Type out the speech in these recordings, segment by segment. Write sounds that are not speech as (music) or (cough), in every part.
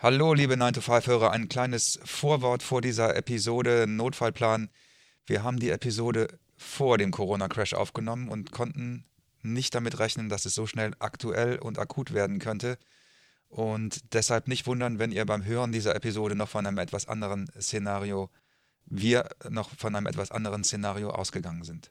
Hallo, liebe 9-to-5-Hörer, ein kleines Vorwort vor dieser Episode, Notfallplan. Wir haben die Episode vor dem Corona-Crash aufgenommen und konnten nicht damit rechnen, dass es so schnell aktuell und akut werden könnte. Und deshalb nicht wundern, wenn ihr beim Hören dieser Episode noch von einem etwas anderen Szenario, wir noch von einem etwas anderen Szenario ausgegangen sind.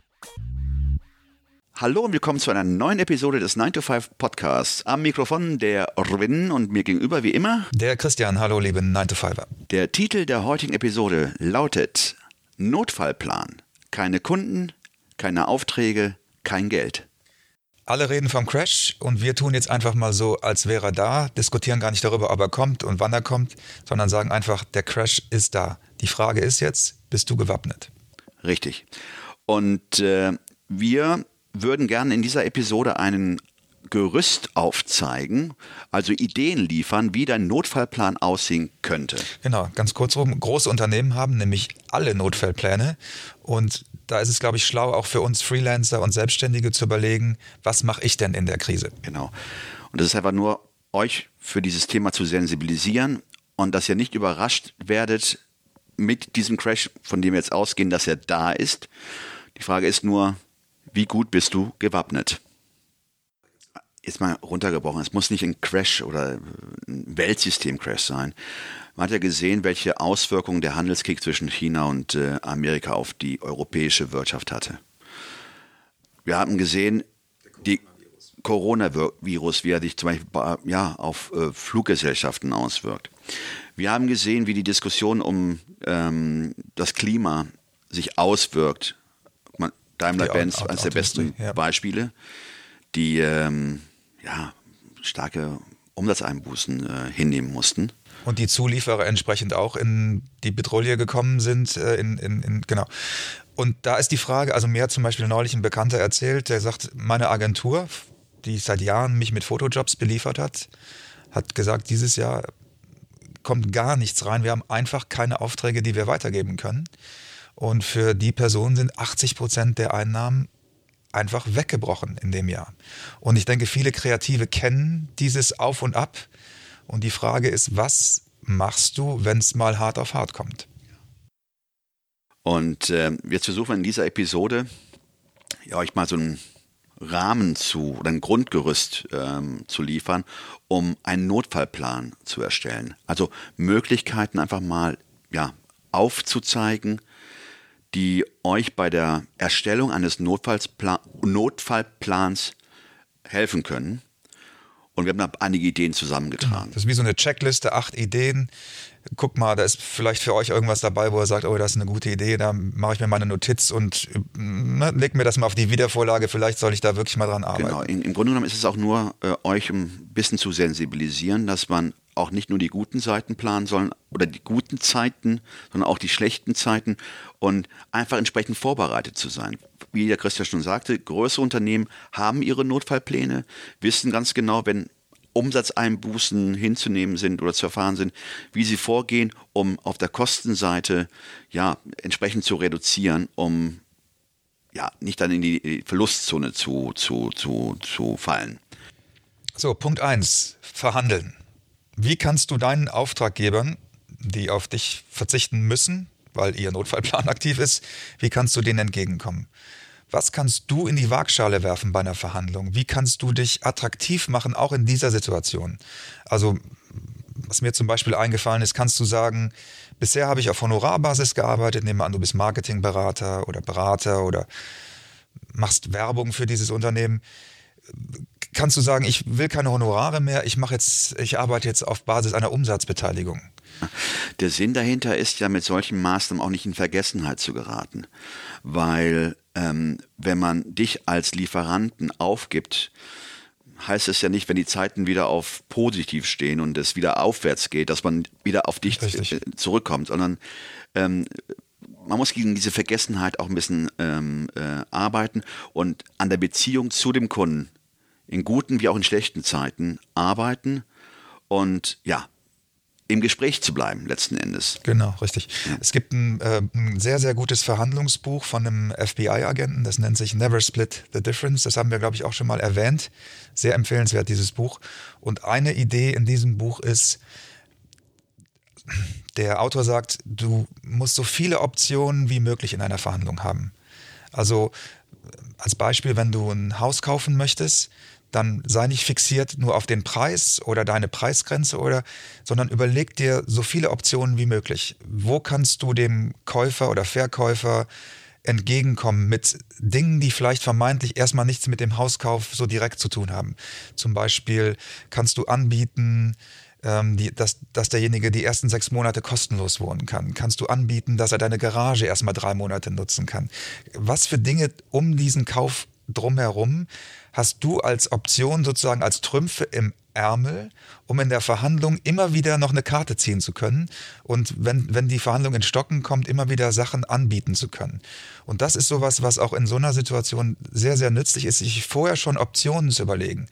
Hallo und willkommen zu einer neuen Episode des 9 to 5 Podcasts. Am Mikrofon der Robin und mir gegenüber wie immer Der Christian, hallo liebe 9 to 5er. Der Titel der heutigen Episode lautet Notfallplan. Keine Kunden, keine Aufträge, kein Geld. Alle reden vom Crash und wir tun jetzt einfach mal so, als wäre er da, diskutieren gar nicht darüber, ob er kommt und wann er kommt, sondern sagen einfach, der Crash ist da. Die Frage ist jetzt, bist du gewappnet? Richtig. Und äh, wir würden gerne in dieser Episode einen Gerüst aufzeigen, also Ideen liefern, wie dein Notfallplan aussehen könnte. Genau, ganz kurz rum. Große Unternehmen haben nämlich alle Notfallpläne und da ist es, glaube ich, schlau, auch für uns Freelancer und Selbstständige zu überlegen, was mache ich denn in der Krise? Genau. Und das ist einfach nur, euch für dieses Thema zu sensibilisieren und dass ihr nicht überrascht werdet mit diesem Crash, von dem wir jetzt ausgehen, dass er da ist. Die Frage ist nur, wie gut bist du gewappnet? Jetzt mal runtergebrochen, es muss nicht ein Crash oder ein Weltsystem-Crash sein. Man hat ja gesehen, welche Auswirkungen der Handelskrieg zwischen China und äh, Amerika auf die europäische Wirtschaft hatte. Wir haben gesehen, die Coronavirus, wie er sich zum Beispiel ja, auf äh, Fluggesellschaften auswirkt. Wir haben gesehen, wie die Diskussion um ähm, das Klima sich auswirkt. Daimler-Benz als der besten ja. Beispiele, die ähm, ja, starke Umsatzeinbußen äh, hinnehmen mussten. Und die Zulieferer entsprechend auch in die Petrouille gekommen sind, äh, in, in, in, genau. Und da ist die Frage, also mir hat zum Beispiel neulich ein Bekannter erzählt, der sagt, meine Agentur, die seit Jahren mich mit Fotojobs beliefert hat, hat gesagt, dieses Jahr kommt gar nichts rein. Wir haben einfach keine Aufträge, die wir weitergeben können. Und für die Person sind 80 Prozent der Einnahmen einfach weggebrochen in dem Jahr. Und ich denke, viele Kreative kennen dieses Auf und Ab. Und die Frage ist, was machst du, wenn es mal hart auf hart kommt? Und äh, jetzt versuchen wir in dieser Episode ja, euch mal so einen Rahmen zu oder ein Grundgerüst ähm, zu liefern, um einen Notfallplan zu erstellen. Also Möglichkeiten einfach mal ja, aufzuzeigen, die euch bei der Erstellung eines Notfallplans helfen können. Und wir haben da einige Ideen zusammengetragen. Das ist wie so eine Checkliste, acht Ideen. Guck mal, da ist vielleicht für euch irgendwas dabei, wo ihr sagt, oh, das ist eine gute Idee, da mache ich mir mal eine Notiz und ne, leg mir das mal auf die Wiedervorlage, vielleicht soll ich da wirklich mal dran arbeiten. Genau, in, im Grunde genommen ist es auch nur, äh, euch ein bisschen zu sensibilisieren, dass man auch nicht nur die guten Seiten planen sollen oder die guten Zeiten, sondern auch die schlechten Zeiten und einfach entsprechend vorbereitet zu sein. Wie der Christian schon sagte, größere Unternehmen haben ihre Notfallpläne, wissen ganz genau, wenn Umsatzeinbußen hinzunehmen sind oder zu erfahren sind, wie sie vorgehen, um auf der Kostenseite ja entsprechend zu reduzieren, um ja nicht dann in die Verlustzone zu, zu, zu, zu fallen. So, Punkt 1, verhandeln. Wie kannst du deinen Auftraggebern, die auf dich verzichten müssen, weil ihr Notfallplan (laughs) aktiv ist, wie kannst du denen entgegenkommen? Was kannst du in die Waagschale werfen bei einer Verhandlung? Wie kannst du dich attraktiv machen, auch in dieser Situation? Also, was mir zum Beispiel eingefallen ist, kannst du sagen, bisher habe ich auf Honorarbasis gearbeitet, nehmen wir an, du bist Marketingberater oder Berater oder machst Werbung für dieses Unternehmen kannst du sagen, ich will keine Honorare mehr, ich mache jetzt, ich arbeite jetzt auf Basis einer Umsatzbeteiligung. Der Sinn dahinter ist ja mit solchen Maßnahmen auch nicht in Vergessenheit zu geraten, weil ähm, wenn man dich als Lieferanten aufgibt, heißt es ja nicht, wenn die Zeiten wieder auf positiv stehen und es wieder aufwärts geht, dass man wieder auf dich Richtig. Äh, zurückkommt, sondern ähm, man muss gegen diese Vergessenheit auch ein bisschen ähm, äh, arbeiten und an der Beziehung zu dem Kunden in guten wie auch in schlechten Zeiten arbeiten und ja, im Gespräch zu bleiben, letzten Endes. Genau, richtig. Ja. Es gibt ein, äh, ein, sehr, sehr gutes Verhandlungsbuch von einem FBI-Agenten, das nennt sich Never Split the Difference. Das haben wir, glaube ich, auch schon mal erwähnt. Sehr empfehlenswert, dieses Buch. Und eine Idee in diesem Buch ist, der Autor sagt, du musst so viele Optionen wie möglich in einer Verhandlung haben. Also als Beispiel, wenn du ein Haus kaufen möchtest, dann sei nicht fixiert nur auf den Preis oder deine Preisgrenze oder, sondern überleg dir so viele Optionen wie möglich. Wo kannst du dem Käufer oder Verkäufer entgegenkommen mit Dingen, die vielleicht vermeintlich erstmal nichts mit dem Hauskauf so direkt zu tun haben. Zum Beispiel kannst du anbieten, ähm, die, dass, dass derjenige die ersten sechs Monate kostenlos wohnen kann. Kannst du anbieten, dass er deine Garage erstmal drei Monate nutzen kann. Was für Dinge um diesen Kauf drumherum hast du als Option sozusagen als Trümpfe im Ärmel, um in der Verhandlung immer wieder noch eine Karte ziehen zu können und wenn, wenn die Verhandlung in Stocken kommt, immer wieder Sachen anbieten zu können. Und das ist sowas, was auch in so einer Situation sehr, sehr nützlich ist, sich vorher schon Optionen zu überlegen.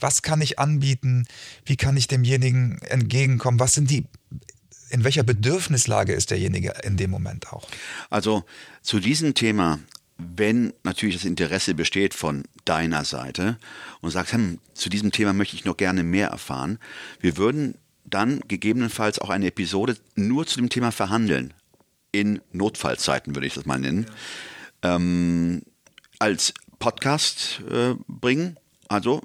Was kann ich anbieten? Wie kann ich demjenigen entgegenkommen? Was sind die in welcher Bedürfnislage ist derjenige in dem Moment auch? Also zu diesem Thema wenn natürlich das Interesse besteht von deiner Seite und sagst, hm, zu diesem Thema möchte ich noch gerne mehr erfahren, wir würden dann gegebenenfalls auch eine Episode nur zu dem Thema verhandeln. In Notfallzeiten würde ich das mal nennen. Ja. Ähm, als Podcast äh, bringen. Also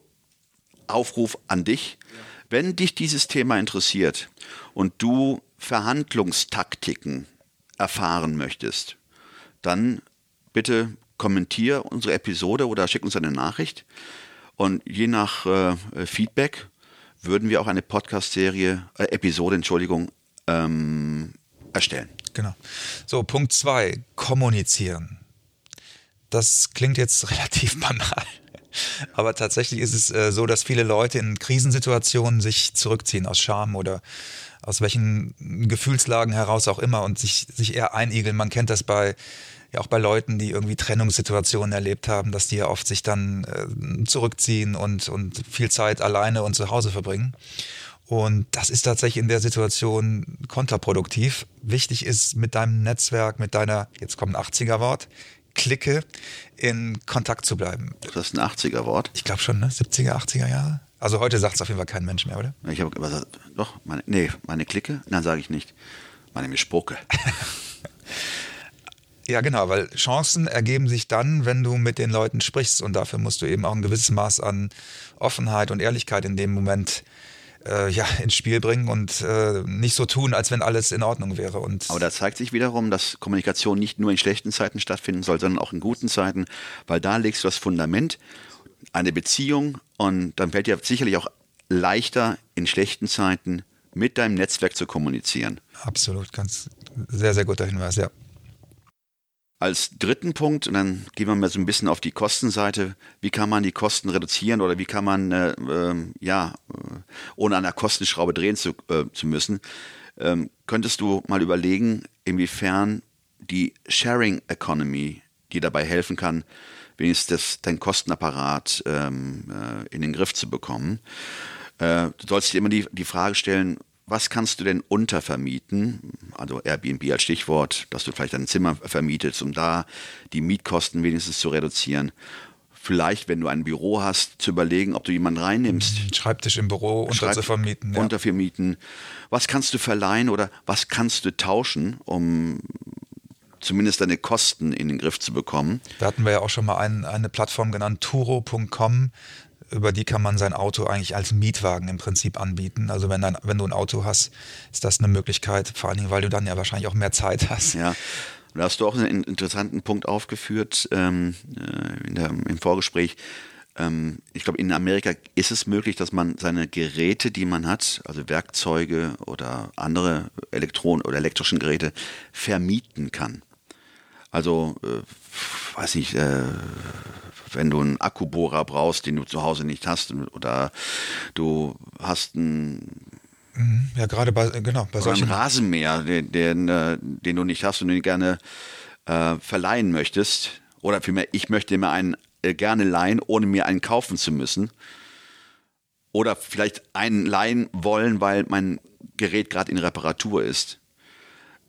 Aufruf an dich. Ja. Wenn dich dieses Thema interessiert und du Verhandlungstaktiken erfahren möchtest, dann bitte kommentier unsere Episode oder schick uns eine Nachricht. Und je nach äh, Feedback würden wir auch eine Podcast-Serie, äh, Episode, Entschuldigung, ähm, erstellen. Genau. So, Punkt zwei, kommunizieren. Das klingt jetzt (laughs) relativ banal. Aber tatsächlich ist es äh, so, dass viele Leute in Krisensituationen sich zurückziehen aus Scham oder aus welchen Gefühlslagen heraus auch immer und sich, sich eher einigeln. Man kennt das bei ja auch bei Leuten, die irgendwie Trennungssituationen erlebt haben, dass die ja oft sich dann äh, zurückziehen und, und viel Zeit alleine und zu Hause verbringen. Und das ist tatsächlich in der Situation kontraproduktiv. Wichtig ist, mit deinem Netzwerk, mit deiner, jetzt kommt ein 80er-Wort, Clique in Kontakt zu bleiben. Das ist ein 80er-Wort? Ich glaube schon, ne? 70er, 80er Jahre. Also heute sagt es auf jeden Fall kein Mensch mehr, oder? Ich habe doch, meine, nee, meine Clique? Nein, sage ich nicht. Meine Mischpoke. (laughs) Ja, genau, weil Chancen ergeben sich dann, wenn du mit den Leuten sprichst und dafür musst du eben auch ein gewisses Maß an Offenheit und Ehrlichkeit in dem Moment äh, ja, ins Spiel bringen und äh, nicht so tun, als wenn alles in Ordnung wäre. Und Aber da zeigt sich wiederum, dass Kommunikation nicht nur in schlechten Zeiten stattfinden soll, sondern auch in guten Zeiten, weil da legst du das Fundament, eine Beziehung und dann fällt dir sicherlich auch leichter in schlechten Zeiten mit deinem Netzwerk zu kommunizieren. Absolut, ganz sehr, sehr guter Hinweis, ja. Als dritten Punkt, und dann gehen wir mal so ein bisschen auf die Kostenseite, wie kann man die Kosten reduzieren oder wie kann man, äh, äh, ja, ohne an der Kostenschraube drehen zu, äh, zu müssen, ähm, könntest du mal überlegen, inwiefern die Sharing Economy dir dabei helfen kann, wenigstens deinen Kostenapparat ähm, äh, in den Griff zu bekommen. Äh, du sollst dir immer die, die Frage stellen, was kannst du denn untervermieten? Also Airbnb als Stichwort, dass du vielleicht ein Zimmer vermietest, um da die Mietkosten wenigstens zu reduzieren. Vielleicht, wenn du ein Büro hast, zu überlegen, ob du jemanden reinnimmst. Schreibtisch im Büro unter zu vermieten. Ja. Untervermieten. Was kannst du verleihen oder was kannst du tauschen, um zumindest deine Kosten in den Griff zu bekommen. Da hatten wir ja auch schon mal ein, eine Plattform genannt, turo.com über die kann man sein Auto eigentlich als Mietwagen im Prinzip anbieten. Also wenn, dann, wenn du ein Auto hast, ist das eine Möglichkeit, vor allen Dingen, weil du dann ja wahrscheinlich auch mehr Zeit hast. Ja. Da hast du auch einen interessanten Punkt aufgeführt ähm, äh, der, im Vorgespräch. Ähm, ich glaube, in Amerika ist es möglich, dass man seine Geräte, die man hat, also Werkzeuge oder andere Elektronen oder elektrischen Geräte, vermieten kann. Also, äh, weiß nicht, äh, wenn du einen Akkubohrer brauchst, den du zu Hause nicht hast, oder du hast einen Mhm. Ja, gerade bei, genau, bei solchen. ein Rasenmäher, den, den, äh, den du nicht hast und den gerne äh, verleihen möchtest. Oder vielmehr, ich möchte mir einen äh, gerne leihen, ohne mir einen kaufen zu müssen. Oder vielleicht einen leihen wollen, weil mein Gerät gerade in Reparatur ist.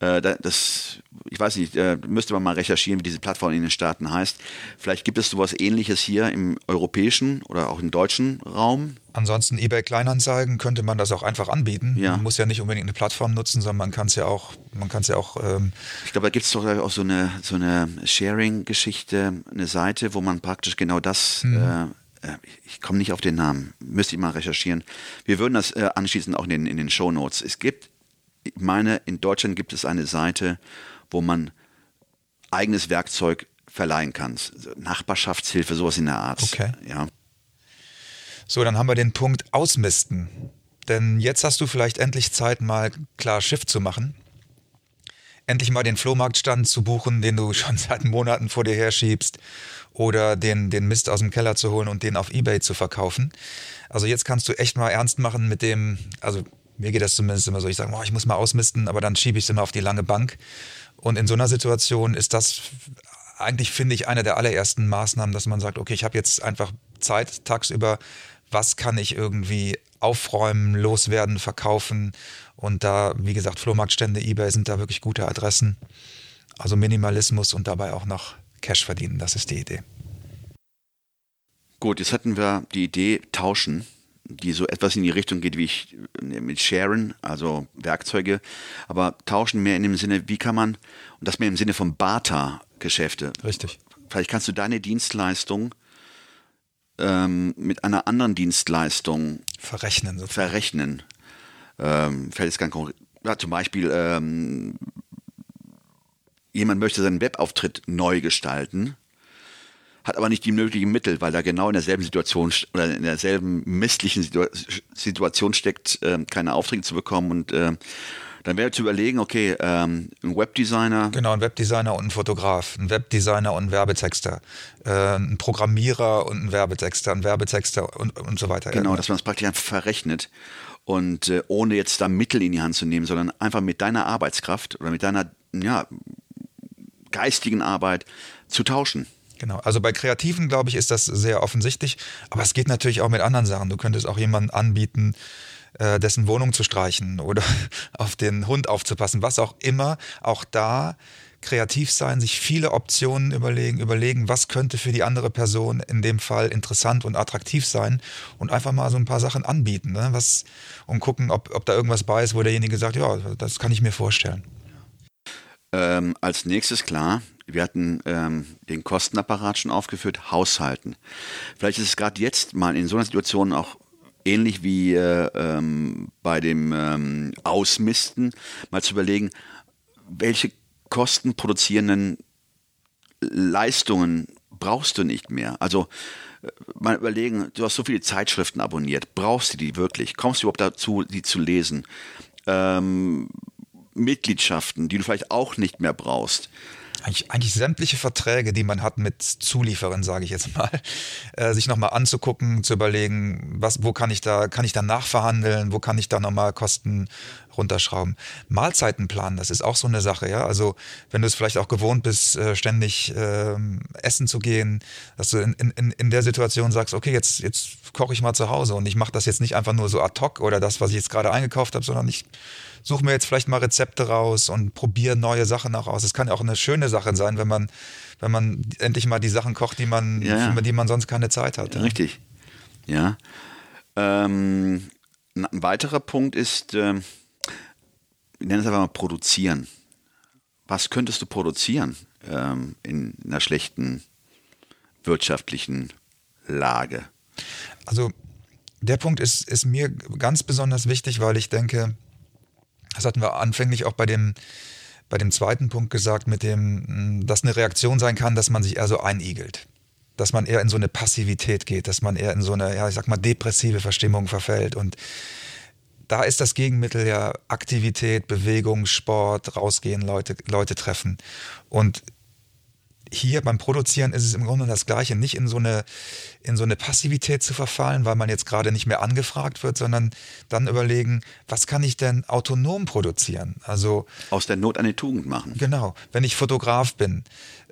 Äh, da- das, ich weiß nicht, äh, müsste man mal recherchieren, wie diese Plattform in den Staaten heißt. Vielleicht gibt es sowas ähnliches hier im europäischen oder auch im deutschen Raum. Ansonsten eBay Kleinanzeigen könnte man das auch einfach anbieten. Ja. Man muss ja nicht unbedingt eine Plattform nutzen, sondern man kann es ja auch, man kann es ja auch ähm, Ich glaube, da gibt es doch auch so eine, so eine Sharing-Geschichte, eine Seite, wo man praktisch genau das, Mhm. äh, äh, ich komme nicht auf den Namen, müsste ich mal recherchieren. Wir würden das anschließend auch in den, in den Show Notes. Es gibt, ich meine, in Deutschland gibt es eine Seite, wo man eigenes Werkzeug verleihen kann. So Nachbarschaftshilfe, sowas in der Art. Okay. Ja. So, dann haben wir den Punkt Ausmisten. Denn jetzt hast du vielleicht endlich Zeit, mal klar Schiff zu machen. Endlich mal den Flohmarktstand zu buchen, den du (laughs) schon seit Monaten vor dir herschiebst. Oder den, den Mist aus dem Keller zu holen und den auf Ebay zu verkaufen. Also jetzt kannst du echt mal ernst machen mit dem, also mir geht das zumindest immer so, ich sage, oh, ich muss mal ausmisten, aber dann schiebe ich es immer auf die lange Bank. Und in so einer Situation ist das eigentlich, finde ich, eine der allerersten Maßnahmen, dass man sagt, okay, ich habe jetzt einfach Zeit tagsüber, was kann ich irgendwie aufräumen, loswerden, verkaufen. Und da, wie gesagt, Flohmarktstände, Ebay sind da wirklich gute Adressen. Also Minimalismus und dabei auch noch Cash verdienen, das ist die Idee. Gut, jetzt hatten wir die Idee tauschen, die so etwas in die Richtung geht wie ich äh, mit Sharen, also Werkzeuge, aber tauschen mehr in dem Sinne, wie kann man, und das mehr im Sinne von Barter-Geschäfte. Richtig. Vielleicht kannst du deine Dienstleistung ähm, mit einer anderen Dienstleistung Verrechnen sozusagen. verrechnen. Ähm, fällt jetzt ganz konkret. Ja, zum Beispiel, ähm, jemand möchte seinen Webauftritt neu gestalten, hat aber nicht die nötigen Mittel, weil er genau in derselben Situation oder in derselben misslichen Situa Situation steckt, ähm, keine Aufträge zu bekommen. Und ähm, dann wäre zu überlegen, okay, ähm, ein Webdesigner, Genau, ein Webdesigner und ein Fotograf, ein Webdesigner und ein Werbetexter, äh, ein Programmierer und ein Werbetexter, ein Werbetexter und, und so weiter. Genau, dass man es praktisch einfach verrechnet und äh, ohne jetzt da Mittel in die Hand zu nehmen, sondern einfach mit deiner Arbeitskraft oder mit deiner ja, geistigen Arbeit zu tauschen. Genau, also bei Kreativen, glaube ich, ist das sehr offensichtlich, aber es geht natürlich auch mit anderen Sachen. Du könntest auch jemanden anbieten, äh, dessen Wohnung zu streichen oder (laughs) auf den Hund aufzupassen, was auch immer. Auch da kreativ sein, sich viele Optionen überlegen, überlegen, was könnte für die andere Person in dem Fall interessant und attraktiv sein und einfach mal so ein paar Sachen anbieten, ne? was, und gucken, ob, ob da irgendwas bei ist, wo derjenige sagt, ja, das kann ich mir vorstellen. Ähm, als nächstes klar, wir hatten ähm, den Kostenapparat schon aufgeführt, Haushalten. Vielleicht ist es gerade jetzt mal in so einer Situation auch ähnlich wie äh, ähm, bei dem ähm, Ausmisten, mal zu überlegen, welche kostenproduzierenden Leistungen brauchst du nicht mehr. Also äh, mal überlegen, du hast so viele Zeitschriften abonniert, brauchst du die wirklich? Kommst du überhaupt dazu, die zu lesen? Ähm, Mitgliedschaften, die du vielleicht auch nicht mehr brauchst. eigentlich, eigentlich sämtliche Verträge, die man hat mit Zulieferern, sage ich jetzt mal, äh, sich nochmal anzugucken, zu überlegen, was, wo kann ich da, kann ich da nachverhandeln, wo kann ich da nochmal Kosten runterschrauben. Mahlzeitenplan, das ist auch so eine Sache, ja. Also wenn du es vielleicht auch gewohnt bist, äh, ständig ähm, essen zu gehen, dass du in, in, in der Situation sagst, okay, jetzt, jetzt koche ich mal zu Hause und ich mache das jetzt nicht einfach nur so ad hoc oder das, was ich jetzt gerade eingekauft habe, sondern ich suche mir jetzt vielleicht mal Rezepte raus und probiere neue Sachen auch aus. Es kann ja auch eine schöne Sache sein, wenn man, wenn man endlich mal die Sachen kocht, die man, Ja, für die man sonst keine Zeit hat. ja. Richtig. Ja. Ähm, ein weiterer Punkt ist, ähm, wir nennen es einfach mal produzieren. Was könntest du produzieren ähm, in einer schlechten wirtschaftlichen Lage? Also der Punkt ist, ist mir ganz besonders wichtig, weil ich denke, das hatten wir anfänglich auch bei dem, bei dem zweiten Punkt gesagt, mit dem, mh, dass eine Reaktion sein kann, dass man sich eher so einigelt. Dass man eher in so eine Passivität geht, dass man eher in so eine, ja, ich sag mal, depressive Verstimmung verfällt. Und da ist das Gegenmittel ja Aktivität, Bewegung, Sport, rausgehen, Leute, Leute treffen. Und hier beim Produzieren ist es im Grunde das Gleiche, nicht in so eine, in so eine Passivität zu verfallen, weil man jetzt gerade nicht mehr angefragt wird, sondern dann überlegen, was kann ich denn autonom produzieren? Also aus der Not eine Tugend machen. Genau. Wenn ich Fotograf bin,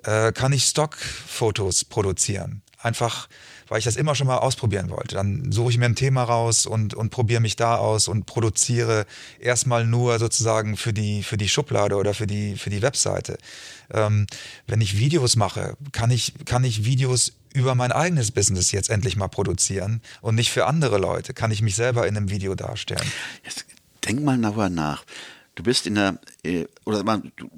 äh, kann ich Stockfotos produzieren. Einfach, weil ich das immer schon mal ausprobieren wollte. Dann suche ich mir ein Thema raus und, und probiere mich da aus und produziere erstmal nur sozusagen für die, für die Schublade oder für die, für die Webseite. Ähm, wenn ich Videos mache, kann ich, kann ich Videos über mein eigenes Business jetzt endlich mal produzieren und nicht für andere Leute. Kann ich mich selber in einem Video darstellen. Jetzt denk mal darüber nach. Du bist in der, äh, oder man, du,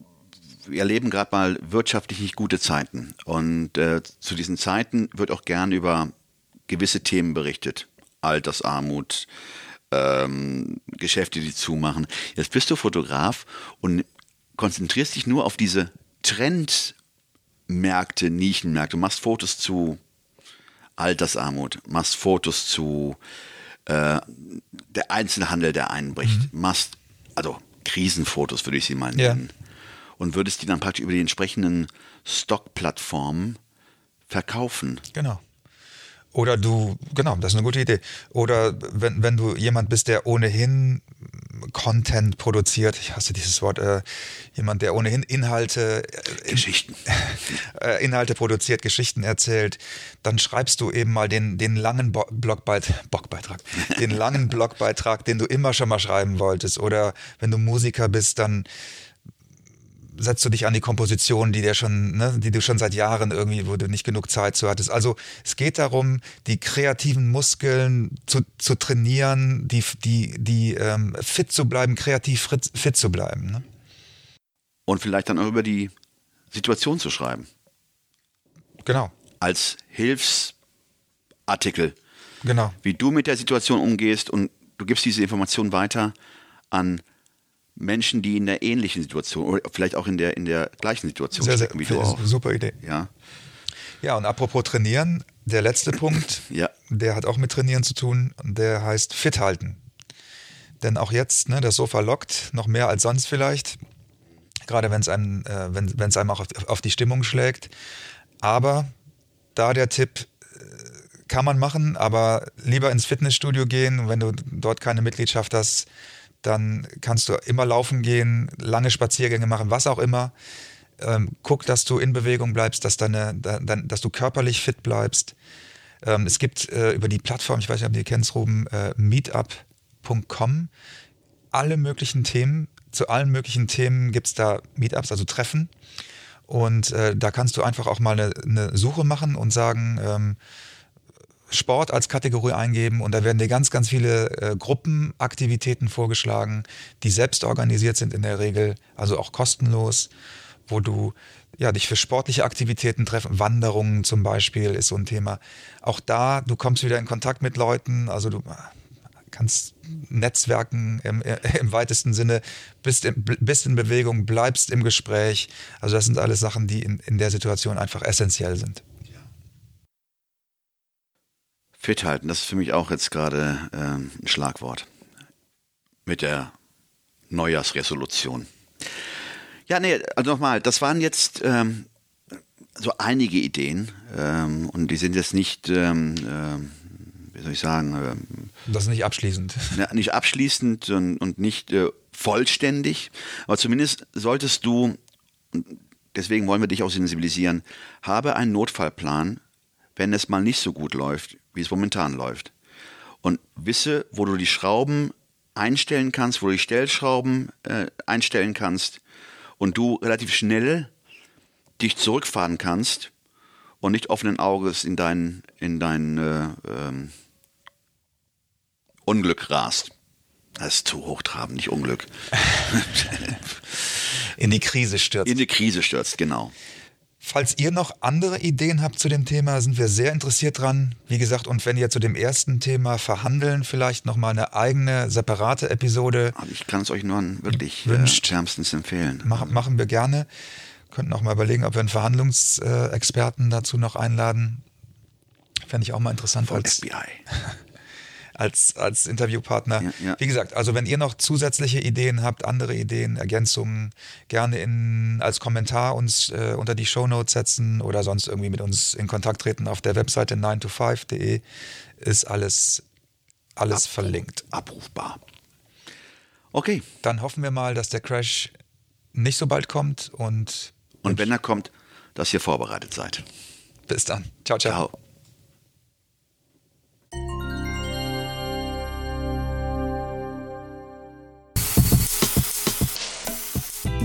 wir erleben gerade mal wirtschaftlich nicht gute Zeiten. Und äh, zu diesen Zeiten wird auch gern über gewisse Themen berichtet. Altersarmut, ähm, Geschäfte, die zumachen. Jetzt bist du Fotograf und konzentrierst dich nur auf diese Trendmärkte, Nischenmärkte. Du machst Fotos zu Altersarmut, machst Fotos zu äh, der Einzelhandel, der einbricht, mhm. machst also Krisenfotos, würde ich sie mal nennen. Ja und würdest die dann praktisch über die entsprechenden Stock-Plattformen verkaufen. Genau. Oder du, genau, das ist eine gute Idee. Oder wenn, wenn du jemand bist, der ohnehin Content produziert, ich hasse dieses Wort, äh, jemand, der ohnehin Inhalte, äh, Geschichten, (laughs) äh, Inhalte produziert, Geschichten erzählt, dann schreibst du eben mal den, den langen Bo Blogbeitrag, Blogbeitrag, (laughs) den langen Blogbeitrag, den du immer schon mal schreiben wolltest. Oder wenn du Musiker bist, dann setzt du dich an die Komposition, die dir schon, ne, die du schon seit Jahren irgendwie, wo du nicht genug Zeit zu hattest. Also es geht darum, die kreativen Muskeln zu, zu trainieren, die, die, die ähm, fit zu bleiben, kreativ fit, fit zu bleiben. Ne? Und vielleicht dann auch über die Situation zu schreiben. Genau. Als Hilfsartikel. Genau. Wie du mit der Situation umgehst und du gibst diese Information weiter an Menschen, die in der ähnlichen Situation oder vielleicht auch in der, in der gleichen Situation sehr, stecken, wie du auch. Super Idee. Ja. Ja, und apropos trainieren, der letzte Punkt, (laughs) ja. der hat auch mit Trainieren zu tun, der heißt fit halten. Denn auch jetzt, ne, das Sofa lockt, noch mehr als sonst vielleicht, gerade wenn es einem, äh, wenn es einem auch auf, auf die Stimmung schlägt. Aber da der Tipp, äh, kann man machen, aber lieber ins Fitnessstudio gehen, wenn du dort keine Mitgliedschaft hast, dann kannst du immer laufen gehen, lange Spaziergänge machen, was auch immer. Ähm, guck, dass du in Bewegung bleibst, dass, deine, da, dass du körperlich fit bleibst. Ähm, es gibt äh, über die Plattform, ich weiß nicht, ob die kennst, Ruben, äh, meetup.com, alle möglichen Themen. Zu allen möglichen Themen gibt es da Meetups, also Treffen. Und äh, da kannst du einfach auch mal eine, eine Suche machen und sagen, ähm, Sport als Kategorie eingeben und da werden dir ganz, ganz viele äh, Gruppenaktivitäten vorgeschlagen, die selbst organisiert sind in der Regel, also auch kostenlos, wo du ja, dich für sportliche Aktivitäten treffen, Wanderungen zum Beispiel ist so ein Thema. Auch da, du kommst wieder in Kontakt mit Leuten, also du kannst Netzwerken im, (laughs) im weitesten Sinne, bist in, bist in Bewegung, bleibst im Gespräch. Also das sind alles Sachen, die in, in der Situation einfach essentiell sind. Fit halten, das ist für mich auch jetzt gerade ähm, ein Schlagwort. Mit der Neujahrsresolution. Ja, nee, also nochmal, das waren jetzt ähm, so einige Ideen ähm, und die sind jetzt nicht, ähm, ähm wie soll ich sagen, ähm, das ist nicht abschließend. (laughs) nicht abschließend und, und nicht äh, vollständig, aber zumindest solltest du, deswegen wollen wir dich auch sensibilisieren, habe einen Notfallplan, wenn es mal nicht so gut läuft, wie es momentan läuft. Und wisse, wo du die Schrauben einstellen kannst, wo du die Stellschrauben äh, einstellen kannst und du relativ schnell dich zurückfahren kannst und nicht offenen Auges in dein, in dein äh, ähm, Unglück rast. Das ist zu hochtrabend, nicht Unglück. (laughs) in die Krise stürzt. In die Krise stürzt, genau. Falls ihr noch andere Ideen habt zu dem Thema, sind wir sehr interessiert dran. Wie gesagt, und wenn ihr zu dem ersten Thema verhandeln, vielleicht nochmal eine eigene, separate Episode. Ich kann es euch nur wirklich äh, wünscht, wärmstens empfehlen. Mach, machen wir gerne. Könnten auch mal überlegen, ob wir einen Verhandlungsexperten dazu noch einladen. Fände ich auch mal interessant Von als FBI. (laughs) als, als Interviewpartner. Ja, ja. Wie gesagt, also wenn ihr noch zusätzliche Ideen habt, andere Ideen, Ergänzungen, gerne in, als Kommentar uns äh, unter die Shownotes setzen oder sonst irgendwie mit uns in Kontakt treten. Auf der Webseite 9to5.de ist alles, alles verlinkt. Abrufbar. Okay. Dann hoffen wir mal, dass der Crash nicht so bald kommt und Und wenn er kommt, dass ihr vorbereitet seid. bis dann. Ciao, ciao. Ciao.